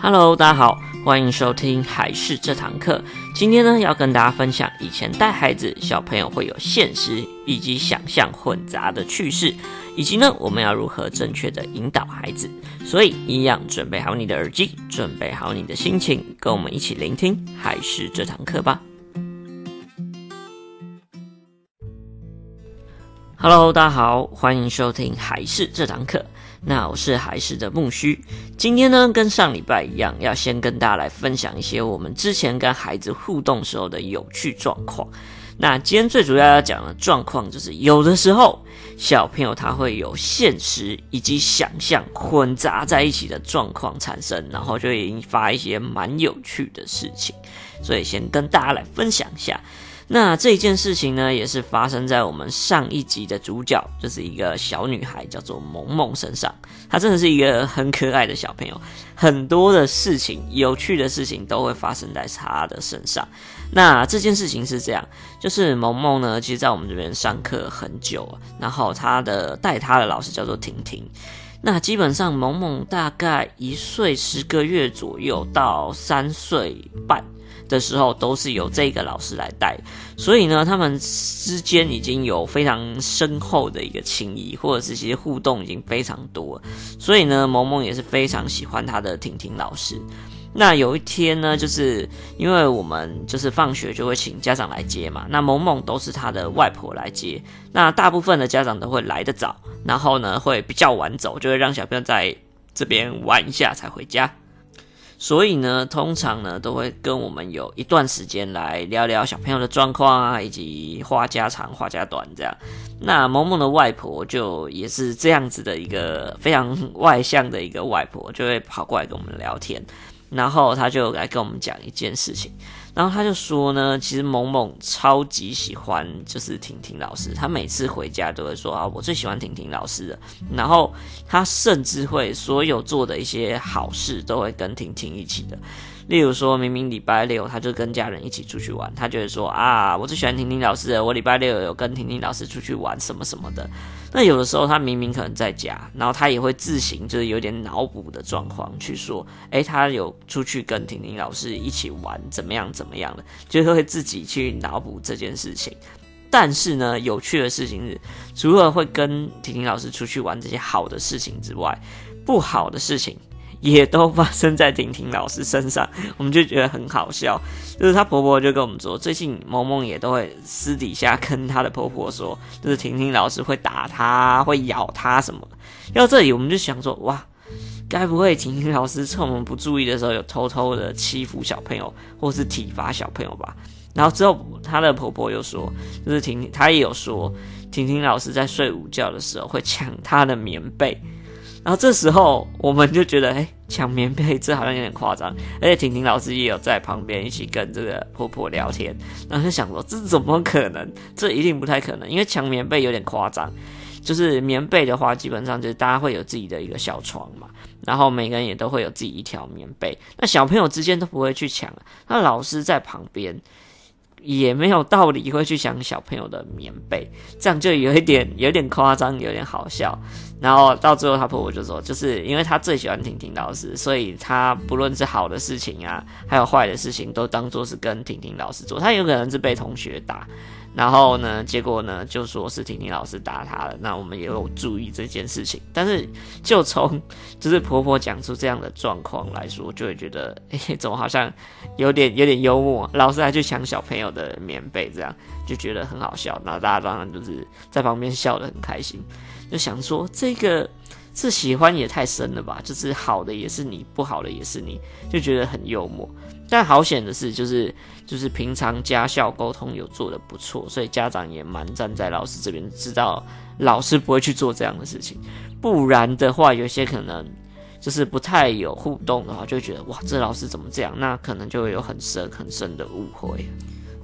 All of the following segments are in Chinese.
Hello，大家好，欢迎收听还是这堂课。今天呢，要跟大家分享以前带孩子小朋友会有现实以及想象混杂的趣事，以及呢，我们要如何正确的引导孩子。所以，一样准备好你的耳机，准备好你的心情，跟我们一起聆听还是这堂课吧。Hello，大家好，欢迎收听还是这堂课。那我是还是的木须，今天呢，跟上礼拜一样，要先跟大家来分享一些我们之前跟孩子互动时候的有趣状况。那今天最主要要讲的状况就是，有的时候小朋友他会有现实以及想象混杂在一起的状况产生，然后就引发一些蛮有趣的事情，所以先跟大家来分享一下。那这一件事情呢，也是发生在我们上一集的主角，就是一个小女孩，叫做萌萌身上。她真的是一个很可爱的小朋友，很多的事情、有趣的事情都会发生在她的身上。那这件事情是这样，就是萌萌呢，其实在我们这边上课很久，然后她的带她的老师叫做婷婷。那基本上萌萌大概一岁十个月左右到三岁半。的时候都是由这个老师来带，所以呢，他们之间已经有非常深厚的一个情谊，或者是其实互动已经非常多，所以呢，萌萌也是非常喜欢他的婷婷老师。那有一天呢，就是因为我们就是放学就会请家长来接嘛，那萌萌都是他的外婆来接，那大部分的家长都会来得早，然后呢会比较晚走，就会让小朋友在这边玩一下才回家。所以呢，通常呢都会跟我们有一段时间来聊聊小朋友的状况啊，以及话家长话家短这样。那萌萌的外婆就也是这样子的一个非常外向的一个外婆，就会跑过来跟我们聊天，然后她就来跟我们讲一件事情。然后他就说呢，其实萌萌超级喜欢就是婷婷老师，他每次回家都会说啊，我最喜欢婷婷老师的。然后他甚至会所有做的一些好事都会跟婷婷一起的。例如说，明明礼拜六他就跟家人一起出去玩，他就会说啊，我最喜欢婷婷老师，我礼拜六有跟婷婷老师出去玩什么什么的。那有的时候他明明可能在家，然后他也会自行就是有点脑补的状况去说，诶，他有出去跟婷婷老师一起玩，怎么样怎么样的，就是会自己去脑补这件事情。但是呢，有趣的事情是，除了会跟婷婷老师出去玩这些好的事情之外，不好的事情。也都发生在婷婷老师身上，我们就觉得很好笑。就是她婆婆就跟我们说，最近萌萌也都会私底下跟她的婆婆说，就是婷婷老师会打她，会咬她什么。要这里，我们就想说，哇，该不会婷婷老师趁我们不注意的时候，有偷偷的欺负小朋友，或是体罚小朋友吧？然后之后，她的婆婆又说，就是婷婷，她也有说，婷婷老师在睡午觉的时候会抢她的棉被。然后这时候我们就觉得，哎，抢棉被这好像有点夸张，而且婷婷老师也有在旁边一起跟这个婆婆聊天，然后就想说，这怎么可能？这一定不太可能，因为抢棉被有点夸张。就是棉被的话，基本上就是大家会有自己的一个小床嘛，然后每个人也都会有自己一条棉被，那小朋友之间都不会去抢，那老师在旁边。也没有道理会去想小朋友的棉被，这样就有一点有点夸张，有点好笑。然后到最后，他婆婆就说，就是因为他最喜欢婷婷老师，所以他不论是好的事情啊，还有坏的事情，都当做是跟婷婷老师做。他有可能是被同学打。然后呢，结果呢，就说是婷婷老师打他了。那我们也有注意这件事情，但是就从就是婆婆讲出这样的状况来说，就会觉得，哎，怎么好像有点有点幽默？老师还去抢小朋友的棉被，这样就觉得很好笑。那大家当然就是在旁边笑得很开心，就想说这个这喜欢也太深了吧？就是好的也是你，不好的也是你，就觉得很幽默。但好险的是，就是就是平常家校沟通有做得不错，所以家长也蛮站在老师这边，知道老师不会去做这样的事情。不然的话，有些可能就是不太有互动的话，就觉得哇，这老师怎么这样？那可能就会有很深很深的误会。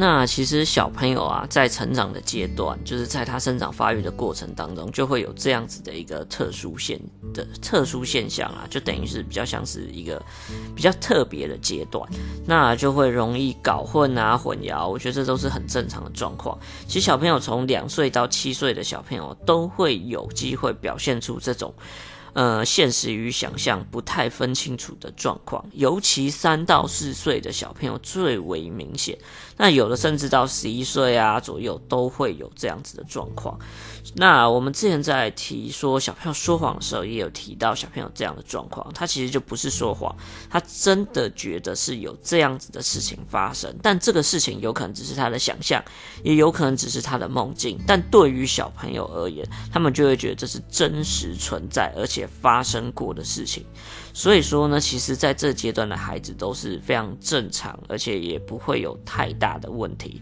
那其实小朋友啊，在成长的阶段，就是在他生长发育的过程当中，就会有这样子的一个特殊现的特殊现象啊，就等于是比较像是一个比较特别的阶段，那就会容易搞混啊、混淆。我觉得这都是很正常的状况。其实小朋友从两岁到七岁的小朋友都会有机会表现出这种。呃，现实与想象不太分清楚的状况，尤其三到四岁的小朋友最为明显。那有的甚至到十一岁啊左右都会有这样子的状况。那我们之前在提说小朋友说谎的时候，也有提到小朋友这样的状况，他其实就不是说谎，他真的觉得是有这样子的事情发生，但这个事情有可能只是他的想象，也有可能只是他的梦境。但对于小朋友而言，他们就会觉得这是真实存在，而且发生过的事情，所以说呢，其实在这阶段的孩子都是非常正常，而且也不会有太大的问题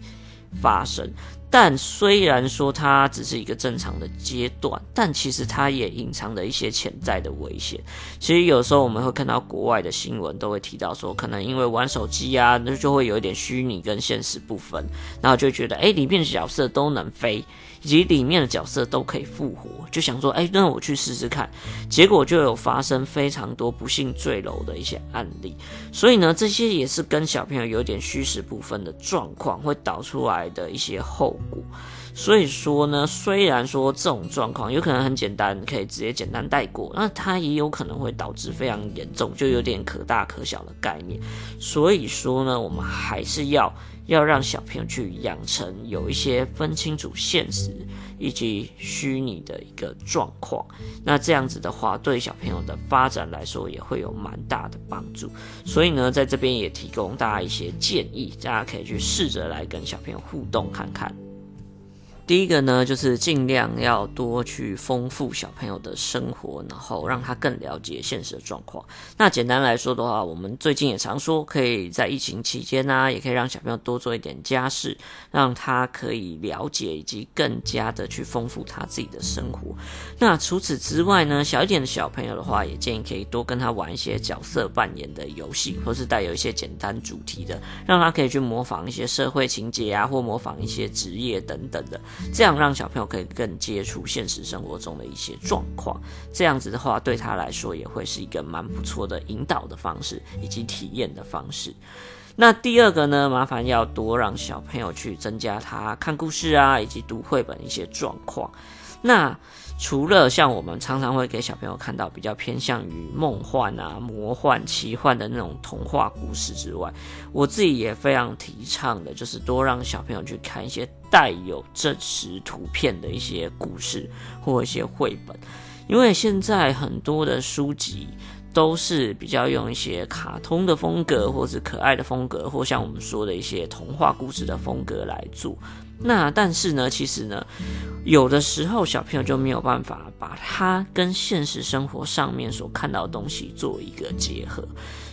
发生。但虽然说它只是一个正常的阶段，但其实它也隐藏着一些潜在的危险。其实有时候我们会看到国外的新闻，都会提到说，可能因为玩手机啊，那就会有一点虚拟跟现实不分，然后就觉得，哎，里面的角色都能飞。以及里面的角色都可以复活，就想说，哎、那我去试试看。结果就有发生非常多不幸坠楼的一些案例。所以呢，这些也是跟小朋友有点虚实不分的状况会导出来的一些后果。所以说呢，虽然说这种状况有可能很简单，可以直接简单带过，那它也有可能会导致非常严重，就有点可大可小的概念。所以说呢，我们还是要。要让小朋友去养成有一些分清楚现实以及虚拟的一个状况，那这样子的话，对小朋友的发展来说也会有蛮大的帮助。所以呢，在这边也提供大家一些建议，大家可以去试着来跟小朋友互动看看。第一个呢，就是尽量要多去丰富小朋友的生活，然后让他更了解现实的状况。那简单来说的话，我们最近也常说，可以在疫情期间呢、也可以让小朋友多做一点家事，让他可以了解以及更加的去丰富他自己的生活。那除此之外呢，小一点的小朋友的话，也建议可以多跟他玩一些角色扮演的游戏，或是带有一些简单主题的，让他可以去模仿一些社会情节啊，或模仿一些职业等等的。这样让小朋友可以更接触现实生活中的一些状况，这样子的话对他来说也会是一个蛮不错的引导的方式以及体验的方式。那第二个呢，麻烦要多让小朋友去增加他看故事啊以及读绘本一些状况。那除了像我们常常会给小朋友看到比较偏向于梦幻啊、魔幻、奇幻的那种童话故事之外，我自己也非常提倡的，就是多让小朋友去看一些带有真实图片的一些故事或一些绘本，因为现在很多的书籍都是比较用一些卡通的风格，或是可爱的风格，或像我们说的一些童话故事的风格来做。那但是呢，其实呢，有的时候小朋友就没有办法把它跟现实生活上面所看到的东西做一个结合。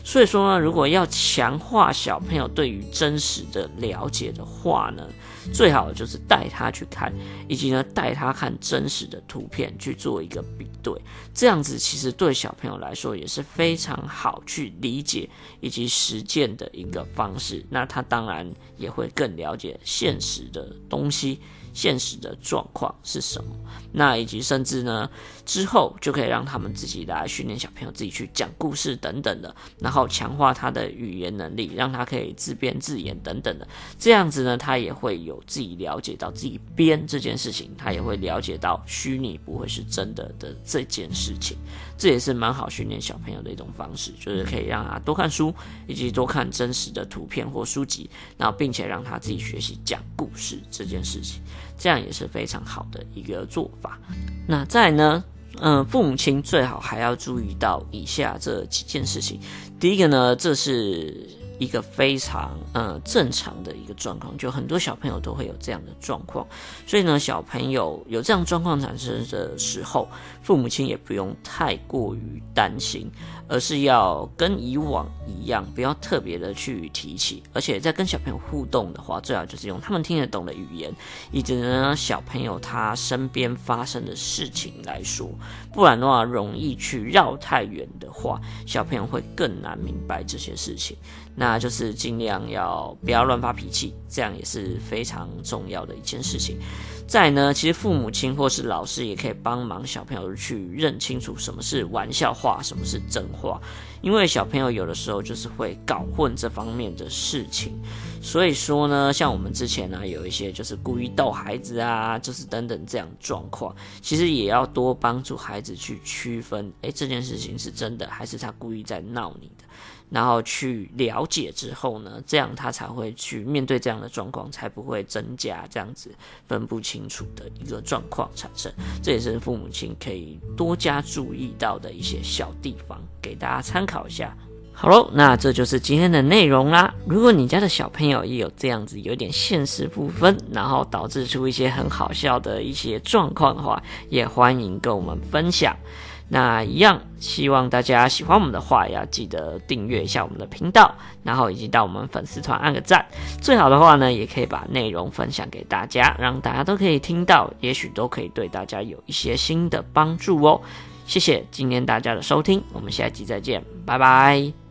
所以说呢，如果要强化小朋友对于真实的了解的话呢，最好就是带他去看，以及呢带他看真实的图片去做一个比对，这样子其实对小朋友来说也是非常好去理解以及实践的一个方式。那他当然也会更了解现实的东西。现实的状况是什么？那以及甚至呢，之后就可以让他们自己来训练小朋友自己去讲故事等等的，然后强化他的语言能力，让他可以自编自演等等的。这样子呢，他也会有自己了解到自己编这件事情，他也会了解到虚拟不会是真的的这件事情。这也是蛮好训练小朋友的一种方式，就是可以让他多看书，以及多看真实的图片或书籍，然后并且让他自己学习讲故事这件事情。这样也是非常好的一个做法。那再呢，嗯、父母亲最好还要注意到以下这几件事情。第一个呢，这是。一个非常呃正常的一个状况，就很多小朋友都会有这样的状况，所以呢，小朋友有这样状况产生的时候，父母亲也不用太过于担心，而是要跟以往一样，不要特别的去提起，而且在跟小朋友互动的话，最好就是用他们听得懂的语言，以及呢小朋友他身边发生的事情来说，不然的话容易去绕太远的话，小朋友会更难明白这些事情。那就是尽量要不要乱发脾气，这样也是非常重要的一件事情。再呢，其实父母亲或是老师也可以帮忙小朋友去认清楚什么是玩笑话，什么是真话，因为小朋友有的时候就是会搞混这方面的事情。所以说呢，像我们之前呢，有一些就是故意逗孩子啊，就是等等这样状况，其实也要多帮助孩子去区分，诶，这件事情是真的还是他故意在闹你的。然后去了解之后呢，这样他才会去面对这样的状况，才不会增加这样子分不清楚的一个状况产生。这也是父母亲可以多加注意到的一些小地方，给大家参考一下。好喽，那这就是今天的内容啦。如果你家的小朋友也有这样子有点现实不分，然后导致出一些很好笑的一些状况的话，也欢迎跟我们分享。那一样，希望大家喜欢我们的话，要记得订阅一下我们的频道，然后以及到我们粉丝团按个赞。最好的话呢，也可以把内容分享给大家，让大家都可以听到，也许都可以对大家有一些新的帮助哦。谢谢今天大家的收听，我们下集再见，拜拜。